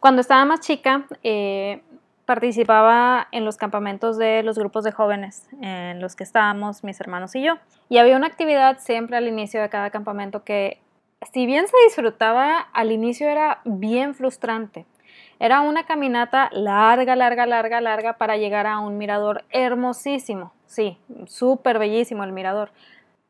Cuando estaba más chica, eh, participaba en los campamentos de los grupos de jóvenes en los que estábamos mis hermanos y yo. Y había una actividad siempre al inicio de cada campamento que, si bien se disfrutaba, al inicio era bien frustrante. Era una caminata larga, larga, larga, larga para llegar a un mirador hermosísimo. Sí, súper bellísimo el mirador.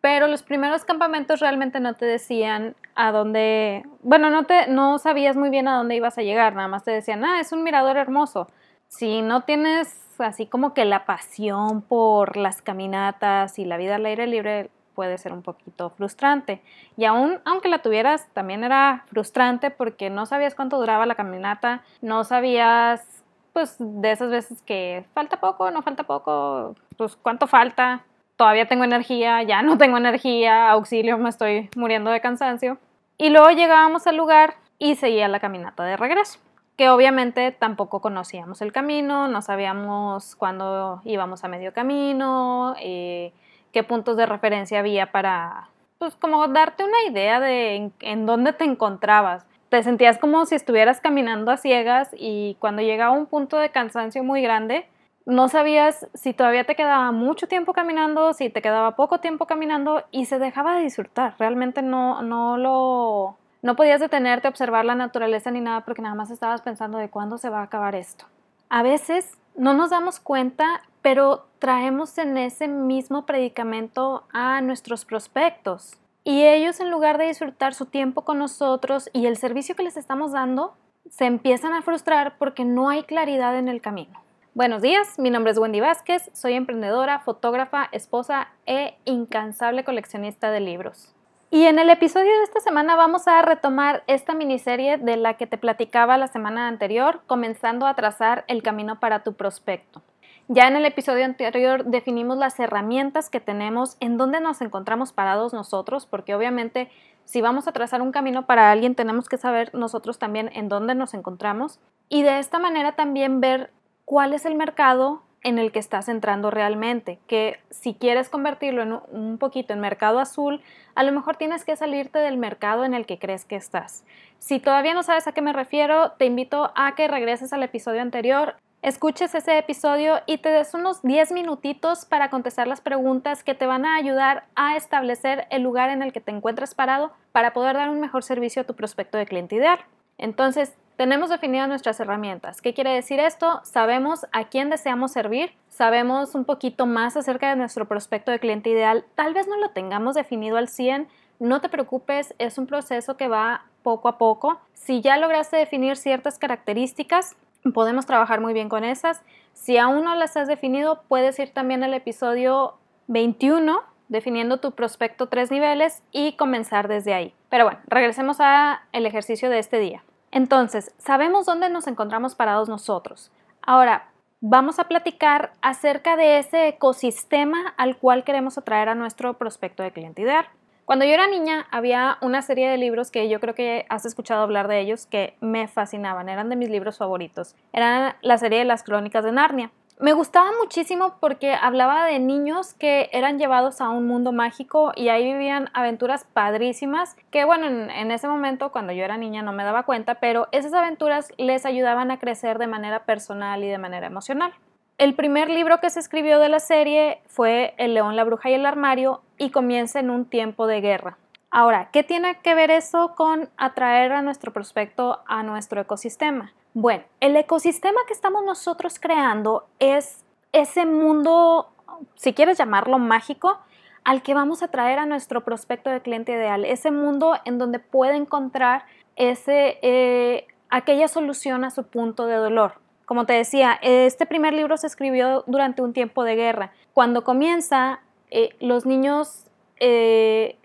Pero los primeros campamentos realmente no te decían a dónde, bueno, no, te, no sabías muy bien a dónde ibas a llegar, nada más te decían, ah, es un mirador hermoso. Si no tienes así como que la pasión por las caminatas y la vida al aire libre, puede ser un poquito frustrante. Y aún, aunque la tuvieras, también era frustrante porque no sabías cuánto duraba la caminata, no sabías, pues, de esas veces que falta poco, no falta poco, pues, cuánto falta, todavía tengo energía, ya no tengo energía, auxilio, me estoy muriendo de cansancio. Y luego llegábamos al lugar y seguía la caminata de regreso que obviamente tampoco conocíamos el camino, no sabíamos cuándo íbamos a medio camino, eh, qué puntos de referencia había para, pues como darte una idea de en, dónde te encontrabas. Te sentías como si estuvieras caminando a ciegas y cuando llegaba un punto de cansancio muy grande, no sabías si todavía te quedaba mucho tiempo caminando, si te quedaba poco tiempo caminando y se dejaba de disfrutar. Realmente no, no lo... No podías detenerte a observar la naturaleza ni nada porque nada más estabas pensando de cuándo se va a acabar esto. A veces no nos damos cuenta pero traemos en ese mismo predicamento a nuestros prospectos. Y ellos, en lugar de disfrutar su tiempo con nosotros y el servicio que les estamos dando, se empiezan a frustrar porque no hay claridad en el camino. Buenos días, mi nombre es Wendy Vázquez, soy emprendedora, fotógrafa, esposa e incansable coleccionista de libros. Y en el episodio de esta semana vamos a retomar esta miniserie de la que te platicaba la semana anterior, comenzando a trazar el camino para tu prospecto. Ya en el episodio anterior definimos las herramientas que tenemos, en dónde nos encontramos parados nosotros, porque obviamente si vamos a trazar un camino para alguien tenemos que saber nosotros también en dónde nos encontramos y de esta manera también ver cuál es el mercado en el que estás entrando realmente, que si quieres convertirlo en un poquito en mercado azul, a lo mejor tienes que salirte del mercado en el que crees que estás. Si todavía no sabes a qué me refiero, te invito a que regreses al episodio anterior escuches ese episodio y te des unos 10 minutitos para contestar las preguntas que te van a ayudar a establecer el lugar en el que te encuentres parado para poder dar un mejor servicio a tu prospecto de cliente ideal. Entonces, tenemos definidas nuestras herramientas. ¿Qué quiere decir esto? Sabemos a quién deseamos servir, sabemos un poquito más acerca de nuestro prospecto de cliente ideal. Tal vez no lo tengamos definido al 100, no te preocupes, es un proceso que va poco a poco. Si ya lograste definir ciertas características, podemos trabajar muy bien con esas. Si aún no las has definido, puedes ir también al episodio 21, definiendo tu prospecto tres niveles y comenzar desde ahí. Pero bueno, regresemos al ejercicio de este día. Entonces, sabemos dónde nos encontramos parados nosotros. Ahora, vamos a platicar acerca de ese ecosistema al cual queremos atraer a nuestro prospecto de cliente ideal. Cuando yo era niña había una serie de libros que yo creo que has escuchado hablar de ellos que me fascinaban, eran de mis libros favoritos. Era la serie de las crónicas de Narnia. Me gustaba muchísimo porque hablaba de niños que eran llevados a un mundo mágico y ahí vivían aventuras padrísimas que bueno, en, en, ese momento cuando yo era niña no me daba cuenta, pero esas aventuras les ayudaban a crecer de manera personal y de manera emocional. El primer libro que se escribió de la serie fue El león, la bruja y el armario y comienza en un tiempo de guerra. Ahora, ¿qué tiene que ver eso con atraer a nuestro prospecto a nuestro ecosistema? Bueno, el ecosistema que estamos nosotros creando es ese mundo, si quieres llamarlo mágico, al que vamos a traer a nuestro prospecto de cliente ideal, ese mundo en donde puede encontrar ese, eh, aquella solución a su punto de dolor. Como te decía, este primer libro se escribió durante un tiempo de guerra. Cuando comienza, eh, los niños eh,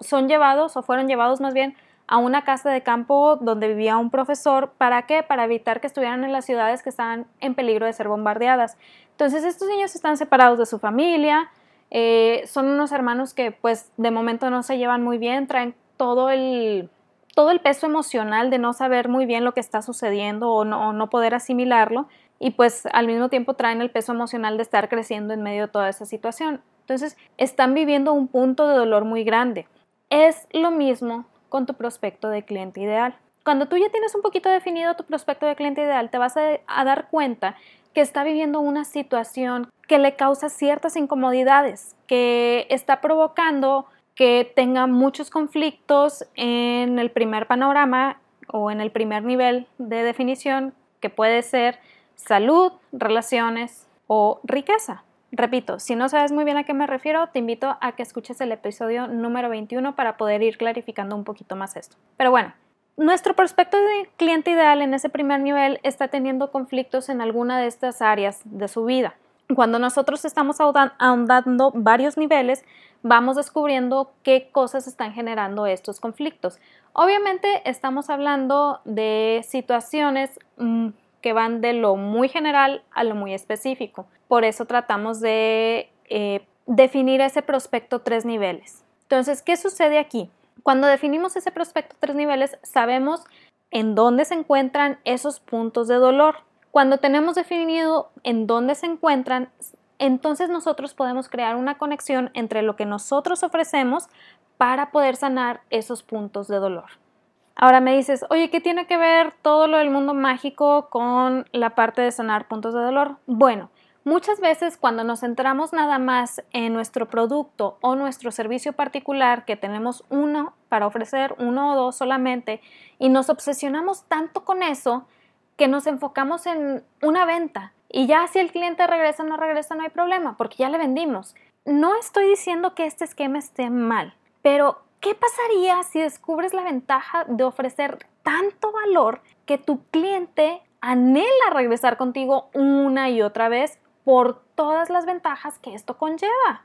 son llevados, o fueron llevados más bien, a una casa de campo donde vivía un profesor. ¿Para qué? Para evitar que estuvieran en las ciudades que estaban en peligro de ser bombardeadas. Entonces estos niños están separados de su familia, eh, son unos hermanos que pues de momento no se llevan muy bien, traen todo el todo el peso emocional de no saber muy bien lo que está sucediendo o no, poder asimilarlo y pues al mismo tiempo traen el peso emocional de estar creciendo en medio de toda esa situación. Entonces están viviendo un punto de dolor muy grande. Es lo mismo con tu prospecto de cliente ideal. Cuando tú ya tienes un poquito definido tu prospecto de cliente ideal, te vas a, dar cuenta que está viviendo una situación que le causa ciertas incomodidades, que está provocando que tenga muchos conflictos en el primer panorama o en el primer nivel de definición, que puede ser salud, relaciones o riqueza. Repito, si no sabes muy bien a qué me refiero, te invito a que escuches el episodio número 21 para poder ir clarificando un poquito más esto. Pero bueno, nuestro prospecto de cliente ideal en ese primer nivel está teniendo conflictos en alguna de estas áreas de su vida. Cuando nosotros estamos ahondando varios niveles, vamos descubriendo qué cosas están generando estos conflictos. Obviamente estamos hablando de situaciones mm, van de lo muy general a lo muy específico. Por eso tratamos de eh, definir ese prospecto tres niveles. Entonces, ¿qué sucede aquí? Cuando definimos ese prospecto tres niveles, sabemos en dónde se encuentran esos puntos de dolor. Cuando tenemos definido en dónde se encuentran, entonces nosotros podemos crear una conexión entre lo que nosotros ofrecemos para poder sanar esos puntos de dolor. Ahora me dices, oye, ¿qué tiene que ver todo lo del mundo mágico con la parte de sanar puntos de dolor? Bueno, Muchas veces cuando nos centramos nada más en nuestro producto o nuestro servicio particular, que tenemos uno para ofrecer, uno o dos solamente, y nos obsesionamos tanto con eso que nos enfocamos en una venta. Y ya si el cliente regresa o no regresa, no hay problema, porque ya le vendimos. No estoy diciendo que este esquema esté mal, pero ¿qué pasaría si descubres la ventaja de ofrecer tanto valor que tu cliente anhela regresar contigo una y otra vez por todas las ventajas que esto conlleva.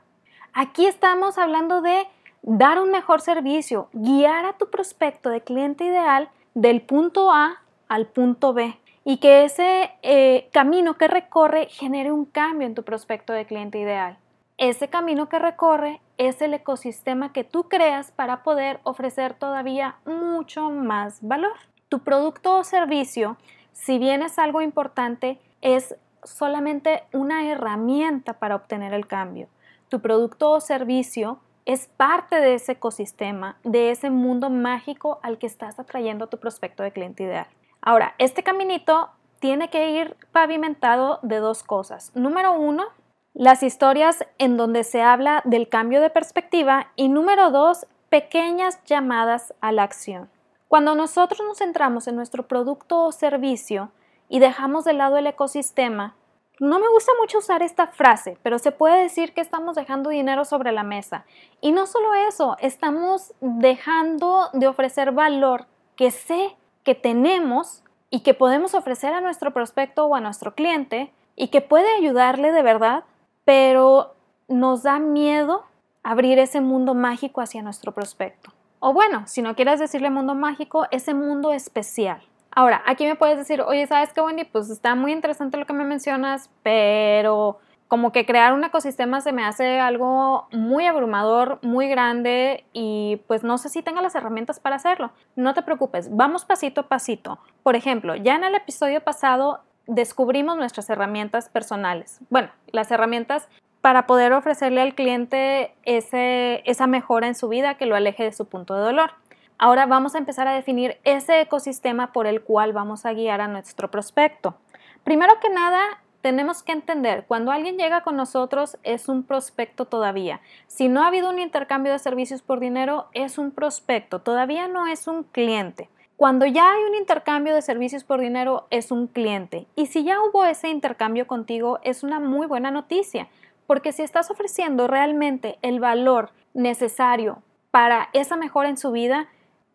Aquí estamos hablando de dar un mejor servicio, guiar a tu prospecto de cliente ideal del punto A al punto B y que ese eh, camino que recorre genere un cambio en tu prospecto de cliente ideal. Ese camino que recorre es el ecosistema que tú creas para poder ofrecer todavía mucho más valor. Tu producto o servicio, si bien es algo importante, es solamente una herramienta para obtener el cambio. Tu producto o servicio es parte de ese ecosistema, de ese mundo mágico al que estás atrayendo a tu prospecto de cliente ideal. Ahora, este caminito tiene que ir pavimentado de dos cosas. Número uno, las historias en donde se habla del cambio de perspectiva y número dos, pequeñas llamadas a la acción. Cuando nosotros nos centramos en nuestro producto o servicio, y dejamos de lado el ecosistema, no me gusta mucho usar esta frase, pero se puede decir que estamos dejando dinero sobre la mesa. Y no solo eso, estamos dejando de ofrecer valor que sé que tenemos y que podemos ofrecer a nuestro prospecto o a nuestro cliente y que puede ayudarle de verdad, pero nos da miedo abrir ese mundo mágico hacia nuestro prospecto. O bueno, si no quieres decirle mundo mágico, ese mundo especial. Ahora, aquí me puedes decir, oye, ¿sabes qué, Wendy? Pues está muy interesante lo que me mencionas, pero como que crear un ecosistema se me hace algo muy abrumador, muy grande y pues no sé si tenga las herramientas para hacerlo. No te preocupes, vamos pasito a pasito. Por ejemplo, ya en el episodio pasado descubrimos nuestras herramientas personales. Bueno, las herramientas para poder ofrecerle al cliente ese, esa mejora en su vida que lo aleje de su punto de dolor. Ahora vamos a empezar a definir ese ecosistema por el cual vamos a guiar a nuestro prospecto. Primero que nada, tenemos que entender, cuando alguien llega con nosotros es un prospecto todavía. Si no ha habido un intercambio de servicios por dinero, es un prospecto, todavía no es un cliente. Cuando ya hay un intercambio de servicios por dinero, es un cliente. Y si ya hubo ese intercambio contigo, es una muy buena noticia, porque si estás ofreciendo realmente el valor necesario para esa mejora en su vida,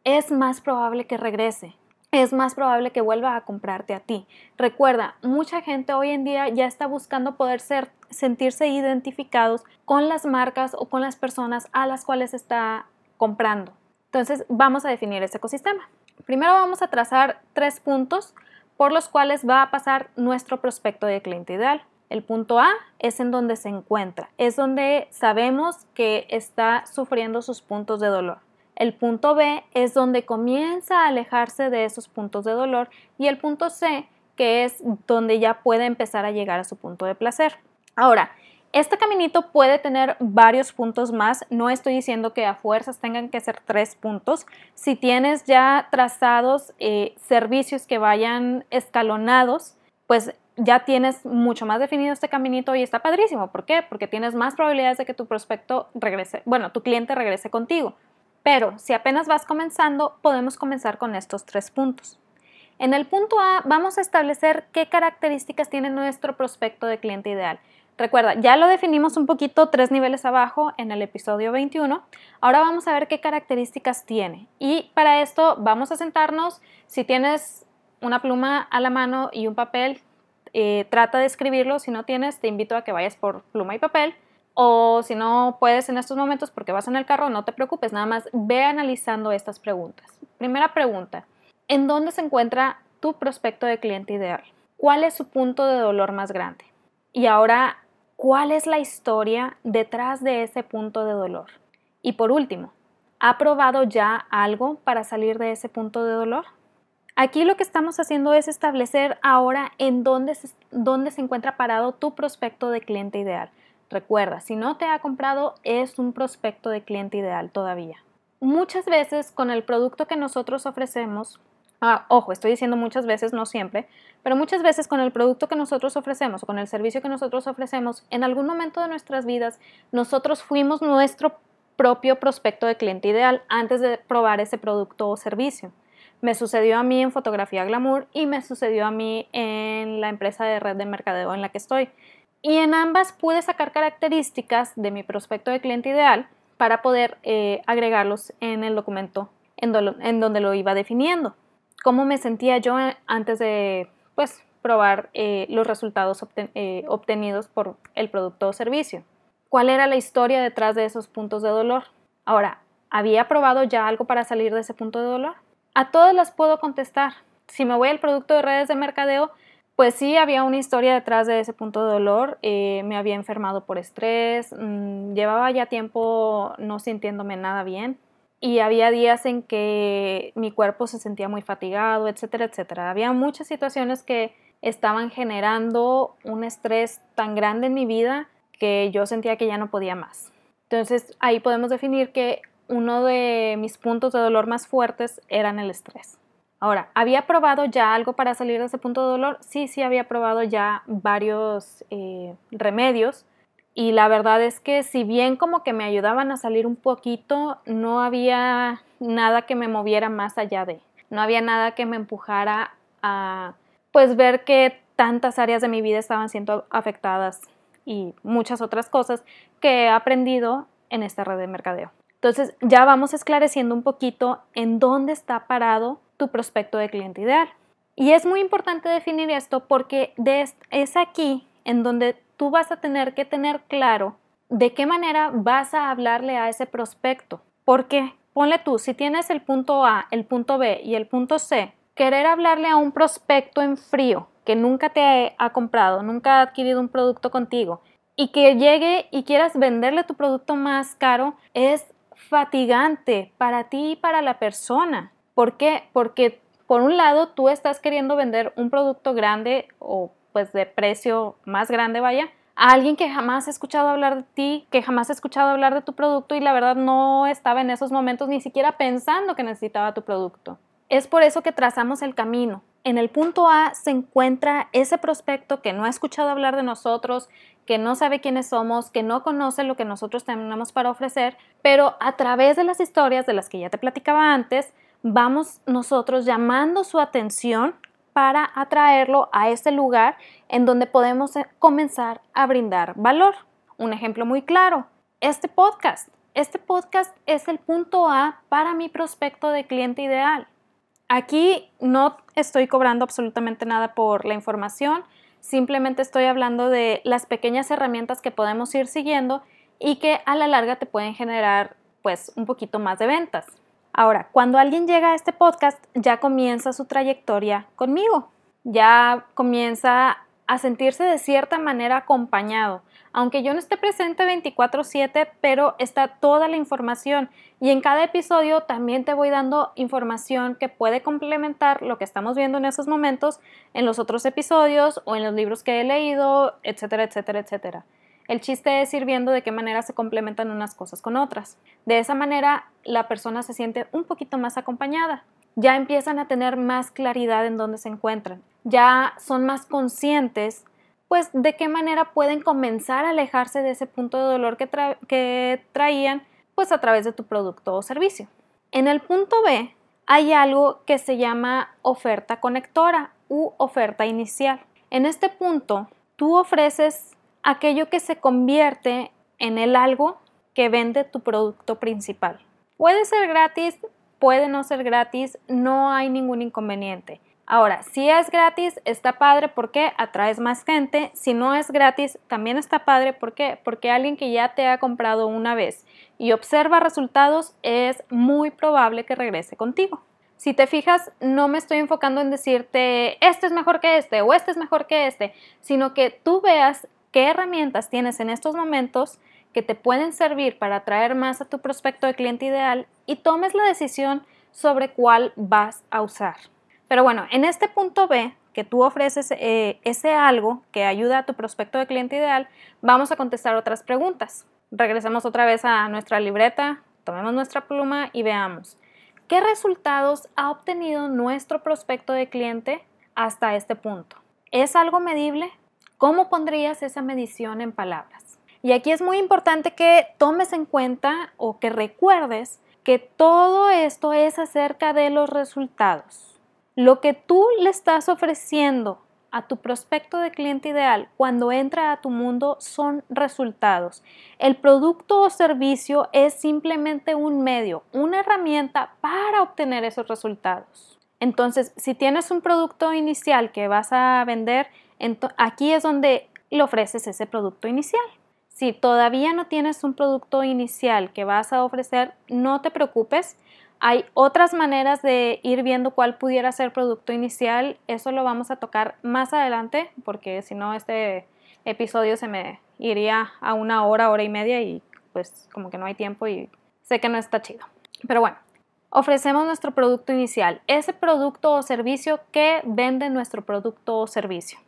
es más probable que regrese, es más probable que vuelva a comprarte a ti. Recuerda, mucha gente hoy en día ya está buscando poder ser, sentirse identificados con las marcas o con las personas a las cuales está comprando. Entonces, vamos a definir ese ecosistema. Primero vamos a trazar tres puntos por los cuales va a pasar nuestro prospecto de cliente ideal. El punto A es en donde se encuentra, es donde sabemos que está sufriendo sus puntos de dolor. El punto B es donde comienza a alejarse de esos puntos de dolor y el punto C, que es donde ya puede empezar a llegar a su punto de placer. Ahora, Este caminito puede tener varios puntos más, no estoy diciendo que a fuerzas tengan que ser tres puntos. Si tienes ya trazados eh, servicios que vayan escalonados, pues ya tienes mucho más definido este caminito y está padrísimo. ¿Por qué? Porque tienes más probabilidades de que tu prospecto regrese, bueno, tu cliente regrese contigo. Pero si apenas vas comenzando, podemos comenzar con estos tres puntos. En el punto A vamos a establecer qué características tiene nuestro prospecto de cliente ideal. Recuerda, ya lo definimos un poquito tres niveles abajo en el episodio 21. Ahora vamos a ver qué características tiene. Y para esto vamos a sentarnos. Si tienes una pluma a la mano y un papel, eh, trata de escribirlo. Si no tienes, te invito a que vayas por pluma y papel. O si no puedes en estos momentos porque vas en el carro, no te preocupes, nada más ve analizando estas preguntas. Primera pregunta, ¿en dónde se encuentra tu prospecto de cliente ideal? ¿Cuál es su punto de dolor más grande? Y ahora ¿Cuál es la historia detrás de ese punto de dolor? Y por último, ¿ha probado ya algo para salir de ese punto de dolor? Aquí lo que estamos haciendo es establecer ahora en dónde se, encuentra parado tu prospecto de cliente ideal. Recuerda, si no te ha comprado, es un prospecto de cliente ideal todavía. Muchas veces con el producto que nosotros ofrecemos, Ah, ojo, estoy diciendo muchas veces, no siempre, pero muchas veces con el producto que nosotros ofrecemos o con el servicio que nosotros ofrecemos, en algún momento de nuestras vidas, nosotros fuimos nuestro propio prospecto de cliente ideal antes de probar ese producto o servicio. Me sucedió a mí en fotografía glamour y me sucedió a mí en la empresa de red de mercadeo en la que estoy. Y en ambas pude sacar características de mi prospecto de cliente ideal para poder eh, agregarlos en el documento en donde lo iba definiendo cómo me sentía yo antes de pues, probar eh, los resultados eh, obtenidos por el producto o servicio. ¿Cuál era la historia detrás de esos puntos de dolor? Ahora, ¿había probado ya algo para salir de ese punto de dolor? A todas las puedo contestar. Si me voy al producto de redes de mercadeo, pues sí, había una historia detrás de ese punto de dolor. Eh, me había enfermado por estrés, mm, llevaba ya tiempo no sintiéndome nada bien y había días en que mi cuerpo se sentía muy fatigado, etcétera, etcétera. Había muchas situaciones que estaban generando un estrés tan grande en mi vida que yo sentía que ya no podía más. Entonces ahí podemos definir que uno de mis puntos de dolor más fuertes eran el estrés. Ahora, ¿había probado ya algo para salir de ese punto de dolor? Sí, sí, había probado ya varios eh, remedios y la verdad es que si bien como que me ayudaban a salir un poquito, no había nada que me moviera más allá de, no había nada que me empujara a pues ver que tantas áreas de mi vida estaban siendo afectadas y muchas otras cosas que he aprendido en esta red de mercadeo. Entonces ya vamos esclareciendo un poquito en dónde está parado tu prospecto de cliente ideal. Y es muy importante definir esto porque es aquí en donde tú vas a tener que tener claro de qué manera vas a hablarle a ese prospecto. Porque, ponle tú, si tienes el punto A, el punto B y el punto C, querer hablarle a un prospecto en frío que nunca te ha comprado, nunca ha adquirido un producto contigo y que llegue y quieras venderle tu producto más caro es fatigante para ti y para la persona. ¿Por qué? Porque por un lado tú estás queriendo vender un producto grande o pues de precio más grande, vaya, a alguien que jamás ha escuchado hablar de ti, que jamás ha escuchado hablar de tu producto y la verdad no estaba en esos momentos ni siquiera pensando que necesitaba tu producto. Es por eso que trazamos el camino. En el punto A se encuentra ese prospecto que no ha escuchado hablar de nosotros, que no sabe quiénes somos, que no conoce lo que nosotros tenemos para ofrecer, pero a través de las historias de las que ya te platicaba antes, vamos nosotros llamando su atención para atraerlo a ese lugar en donde podemos eh, comenzar a brindar valor. Un ejemplo muy claro, este podcast. Este podcast es el punto A para mi prospecto de cliente ideal. Aquí no estoy cobrando absolutamente nada por la información, simplemente estoy hablando de las pequeñas herramientas que podemos ir siguiendo y que a la larga te pueden generar pues un poquito más de ventas. Ahora, cuando alguien llega a este podcast, ya comienza su trayectoria conmigo, ya comienza a sentirse de cierta manera acompañado, aunque yo no esté presente 24/7, pero está toda la información. Y en cada episodio también te voy dando información que puede complementar lo que estamos viendo en esos momentos en los otros episodios o en los libros que he leído, etcétera, etcétera, etcétera. El chiste es ir viendo de qué manera se complementan unas cosas con otras. De esa manera, la persona se siente un poquito más acompañada. Ya empiezan a tener más claridad en dónde se encuentran. Ya son más conscientes, pues, de qué manera pueden comenzar a alejarse de ese punto de dolor que, que traían, pues, a través de tu producto o servicio. En el punto B hay algo que se llama oferta conectora u oferta inicial. En este punto, tú ofreces aquello que se convierte en el algo que vende tu producto principal. Puede ser gratis, puede no ser gratis, no hay ningún inconveniente. Ahora, si es gratis, está padre porque atraes más gente. Si no es gratis, también está padre porque porque alguien que ya te ha comprado una vez y observa resultados, es muy probable que regrese contigo. Si te fijas, no me estoy enfocando en decirte este es mejor que este o este es mejor que este, sino que tú veas qué herramientas tienes en estos momentos que te pueden servir para atraer más a tu prospecto de cliente ideal y tomes la decisión sobre cuál vas a usar. Pero bueno, en este punto B, que tú ofreces eh, ese algo que ayuda a tu prospecto de cliente ideal, vamos a contestar otras preguntas. Regresemos otra vez a nuestra libreta, tomemos nuestra pluma y veamos. ¿Qué resultados ha obtenido nuestro prospecto de cliente hasta este punto? ¿Es algo medible? ¿Cómo pondrías esa medición en palabras? Y aquí es muy importante que tomes en cuenta o que recuerdes que todo esto es acerca de los resultados. Lo que tú le estás ofreciendo a tu prospecto de cliente ideal cuando entra a tu mundo son resultados. El producto o servicio es simplemente un medio, una herramienta para obtener esos resultados. Entonces, si tienes un producto inicial que vas a vender, aquí es donde le ofreces ese producto inicial. Si todavía no tienes un producto inicial que vas a ofrecer, no te preocupes hay otras maneras de ir viendo cuál pudiera ser producto inicial. Eso lo vamos a tocar más adelante porque si no este episodio se me iría a una hora, hora y media y pues como que no hay tiempo y sé que no está chido. Pero bueno, ofrecemos nuestro producto inicial, ese producto o servicio que vende nuestro producto o servicio.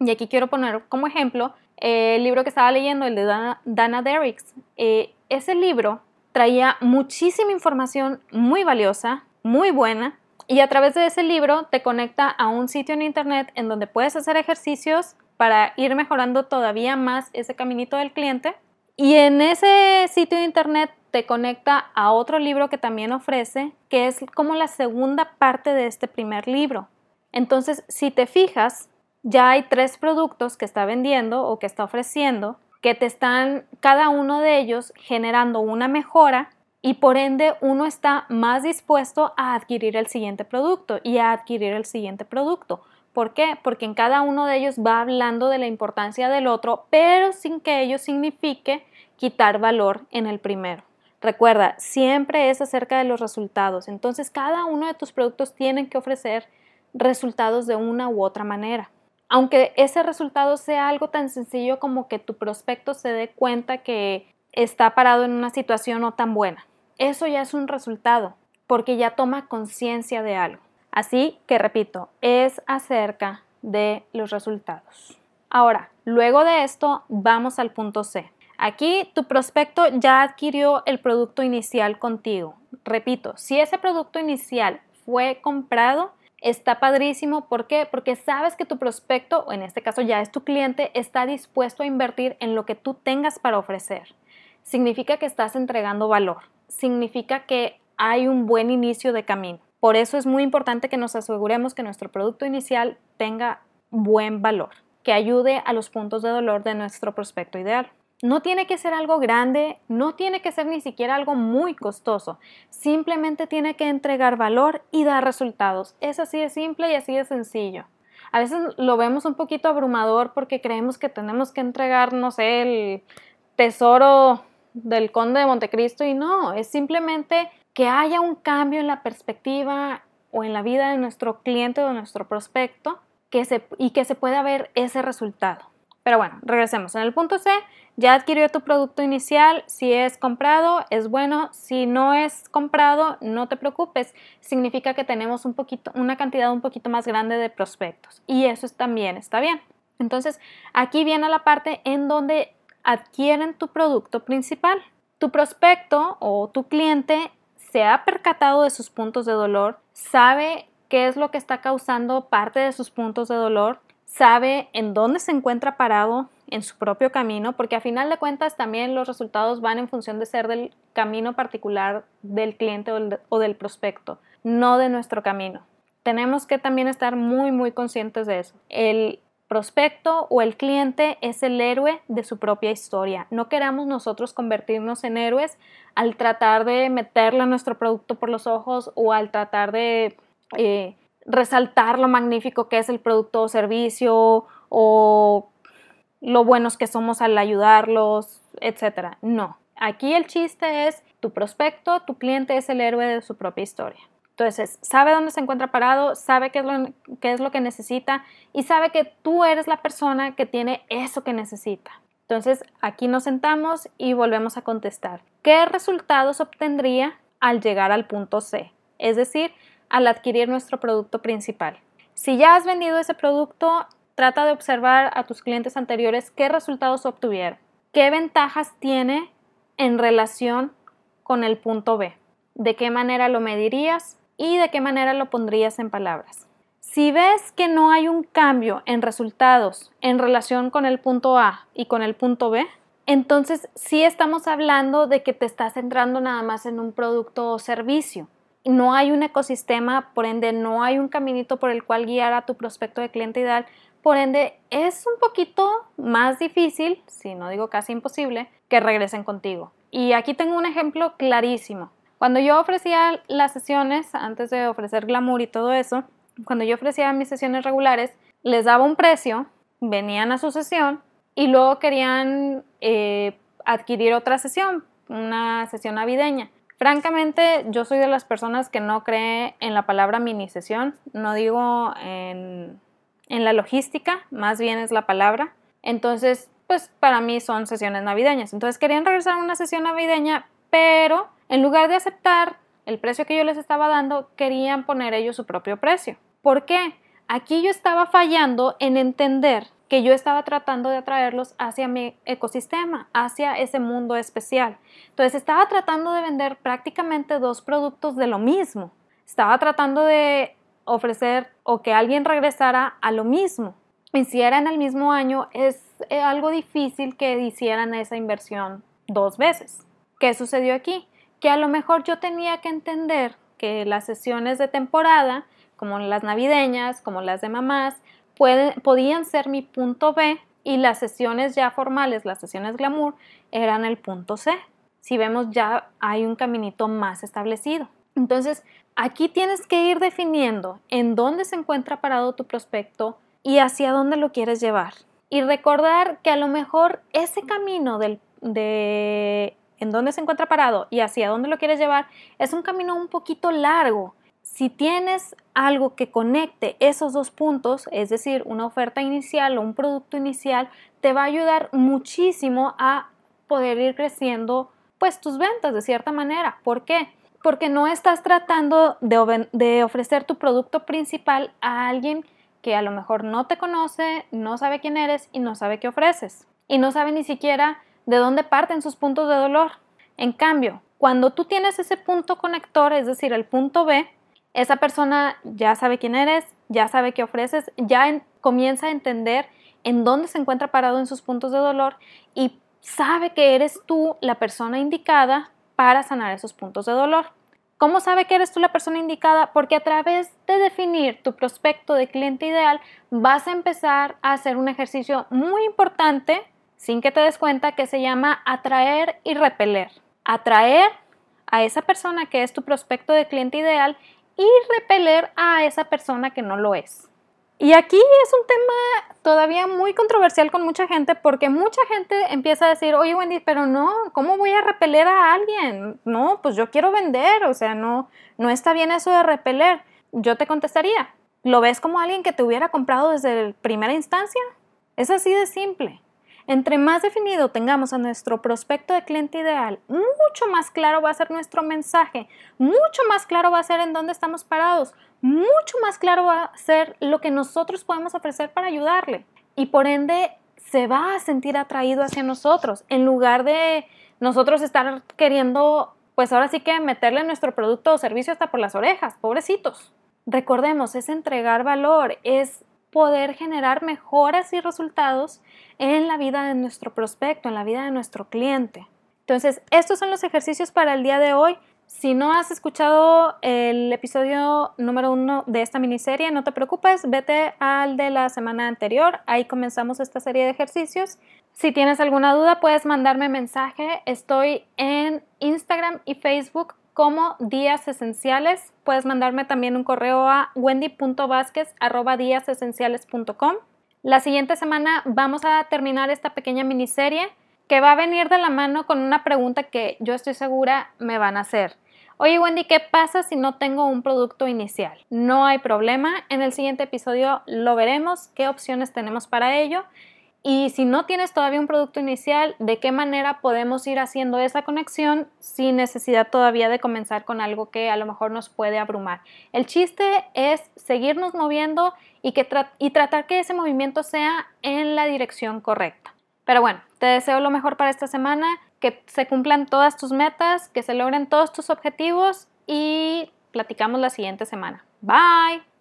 Y aquí quiero poner como ejemplo el libro que estaba leyendo, el de Dana, Dana Derricks. Eh, ese libro traía muchísima información muy valiosa, muy buena, y a través de ese libro te conecta a un sitio en internet en donde puedes hacer ejercicios para ir mejorando todavía más ese caminito del cliente. Y en ese sitio de internet te conecta a otro libro que también ofrece, que es como la segunda parte de este primer libro. Entonces, si te fijas, ya hay tres productos que está vendiendo o que está ofreciendo que te están cada uno de ellos generando una mejora y por ende uno está más dispuesto a adquirir el siguiente producto y a adquirir el siguiente producto. ¿Por qué? Porque en cada uno de ellos va hablando de la importancia del otro, pero sin que ello signifique quitar valor en el primero. Recuerda, siempre es acerca de los resultados. Entonces, cada uno de tus productos tienen que ofrecer resultados de una u otra manera aunque ese resultado sea algo tan sencillo como que tu prospecto se dé cuenta que está parado en una situación no tan buena. Eso ya es un resultado, porque ya toma conciencia de algo. Así que repito, es acerca de los resultados. Ahora, luego de esto, vamos al punto C. Aquí tu prospecto ya adquirió el producto inicial contigo. Repito, si ese producto inicial fue comprado, está padrísimo. ¿Por qué? Porque sabes que tu prospecto, o en este caso ya es tu cliente, está dispuesto a invertir en lo que tú tengas para ofrecer. Significa que estás entregando valor. Significa que hay un buen inicio de camino. Por eso es muy importante que nos aseguremos que nuestro producto inicial tenga buen valor, que ayude a los puntos de dolor de nuestro prospecto ideal. No tiene que ser algo grande, no tiene que ser ni siquiera algo muy costoso. Simplemente tiene que entregar valor y dar resultados. Es así de simple y así de sencillo. A veces lo vemos un poquito abrumador porque creemos que tenemos que entregar, no sé, el tesoro del conde de Montecristo y no, es simplemente que haya un cambio en la perspectiva o en la vida de nuestro cliente o de nuestro prospecto que se, y que se pueda ver ese resultado. Pero bueno, regresemos. En el punto C, ya adquirió tu producto inicial. Si es comprado, es bueno. Si no es comprado, no te preocupes. Significa que tenemos una cantidad un poquito más grande de prospectos. Y eso también está bien. Entonces, aquí viene la parte en donde adquieren tu producto principal. Tu prospecto o tu cliente se ha percatado de sus puntos de dolor, sabe qué es lo que está causando parte de sus puntos de dolor, sabe en dónde se encuentra parado en su propio camino, porque a final de cuentas también los resultados van en función de ser del camino particular del cliente o del prospecto, no de nuestro camino. Tenemos que también estar muy, muy conscientes de eso. El prospecto o el cliente es el héroe de su propia historia. No queramos nosotros convertirnos en héroes al tratar de meterle nuestro producto por los ojos o al tratar de eh, resaltar lo magnífico que es el producto o servicio o lo buenos que somos al ayudarlos, etc. No. Aquí el chiste es tu prospecto, tu cliente es el héroe de su propia historia. Entonces, sabe dónde se encuentra parado, sabe qué es, lo, qué es lo que necesita y sabe que tú eres la persona que tiene eso que necesita. Entonces, aquí nos sentamos y volvemos a contestar. ¿Qué resultados obtendría al llegar al punto C? Es decir, al adquirir nuestro producto principal. Si ya has vendido ese producto, trata de observar a tus clientes anteriores qué resultados obtuvieron, qué ventajas tiene en relación con el punto B, de qué manera lo medirías, y de qué manera lo pondrías en palabras. Si ves que no hay un cambio en resultados en relación con el punto A y con el punto B, entonces sí estamos hablando de que te estás centrando nada más en un producto o servicio. No hay un ecosistema, por ende no hay un caminito por el cual guiar a tu prospecto de cliente ideal, por ende es un poquito más difícil, si no digo casi imposible, que regresen contigo. Y aquí tengo un ejemplo clarísimo. Cuando yo ofrecía las sesiones, antes de ofrecer glamour y todo eso, cuando yo ofrecía mis sesiones regulares, les daba un precio, venían a su sesión y luego querían eh, adquirir otra sesión, una sesión navideña. Francamente, yo soy de las personas que no cree en la palabra mini sesión, no digo en, en la logística, más bien es la palabra. Entonces, pues para mí son sesiones navideñas. Entonces querían regresar a una sesión navideña, pero en lugar de aceptar el precio que yo les estaba dando, querían poner ellos su propio precio. ¿Por qué? Aquí yo estaba fallando en entender que yo estaba tratando de atraerlos hacia mi ecosistema, hacia ese mundo especial. Entonces estaba tratando de vender prácticamente dos productos de lo mismo. Estaba tratando de ofrecer o que alguien regresara a lo mismo. Y si era en el mismo año, es eh, algo difícil que hicieran esa inversión dos veces. ¿Qué sucedió aquí? que a lo mejor yo tenía que entender que las sesiones de temporada, como las navideñas, como las de mamás, podían ser mi punto B y las sesiones ya formales, las sesiones glamour, eran el punto C. Si vemos ya hay un caminito más establecido. Entonces, aquí tienes que ir definiendo en dónde se encuentra parado tu prospecto y hacia dónde lo quieres llevar. Y recordar que a lo mejor ese camino del, de en dónde se encuentra parado y hacia dónde lo quieres llevar, es un camino un poquito largo. Si tienes algo que conecte esos dos puntos, es decir, una oferta inicial o un producto inicial, te va a ayudar muchísimo a poder ir creciendo pues tus ventas de cierta manera. ¿Por qué? Porque no estás tratando de, ofrecer tu producto principal a alguien que a lo mejor no te conoce, no sabe quién eres y no sabe qué ofreces. Y no sabe ni siquiera de dónde parten sus puntos de dolor. En cambio, cuando tú tienes ese punto conector, es decir, el punto B, esa persona ya sabe quién eres, ya sabe qué ofreces, ya comienza a entender en dónde se encuentra parado en sus puntos de dolor y sabe que eres tú la persona indicada para sanar esos puntos de dolor. ¿Cómo sabe que eres tú la persona indicada? Porque a través de definir tu prospecto de cliente ideal vas a empezar a hacer un ejercicio muy importante sin que te des cuenta que se llama atraer y repeler. Atraer a esa persona que es tu prospecto de cliente ideal y repeler a esa persona que no lo es. Y aquí es un tema todavía muy controversial con mucha gente porque mucha gente empieza a decir, oye Wendy, pero no, ¿cómo voy a repeler a alguien? No, pues yo quiero vender, o sea, no, no está bien eso de repeler. Yo te contestaría, ¿lo ves como alguien que te hubiera comprado desde primera instancia? Es así de simple. Entre más definido tengamos a nuestro prospecto de cliente ideal, mucho más claro va a ser nuestro mensaje, mucho más claro va a ser en dónde estamos parados, mucho más claro va a ser lo que nosotros podemos ofrecer para ayudarle. Y por ende, se va a sentir atraído hacia nosotros en lugar de nosotros estar queriendo, pues ahora sí que meterle nuestro producto o servicio hasta por las orejas, pobrecitos. Recordemos, es entregar valor, es poder generar mejoras y resultados en la vida de nuestro prospecto, en la vida de nuestro cliente. Entonces, estos son los ejercicios para el día de hoy. Si no has escuchado el episodio número uno de esta miniserie, no te preocupes, vete al de la semana anterior. Ahí comenzamos esta serie de ejercicios. Si tienes alguna duda, puedes mandarme mensaje. Estoy en Instagram y Facebook como Días Esenciales. Puedes mandarme también un correo a wendy.vázquez.com. La siguiente semana vamos a terminar esta pequeña miniserie que va a venir de la mano con una pregunta que yo estoy segura me van a hacer. Oye Wendy, ¿qué pasa si no tengo un producto inicial? No hay problema, en el siguiente episodio lo veremos, qué opciones tenemos para ello. Y si no tienes todavía un producto inicial, ¿de qué manera podemos ir haciendo esa conexión sin necesidad todavía de comenzar con algo que a lo mejor nos puede abrumar? El chiste es seguirnos moviendo y, que y tratar que ese movimiento sea en la dirección correcta. Pero bueno, te deseo lo mejor para esta semana, que se cumplan todas tus metas, que se logren todos tus objetivos y platicamos la siguiente semana. Bye.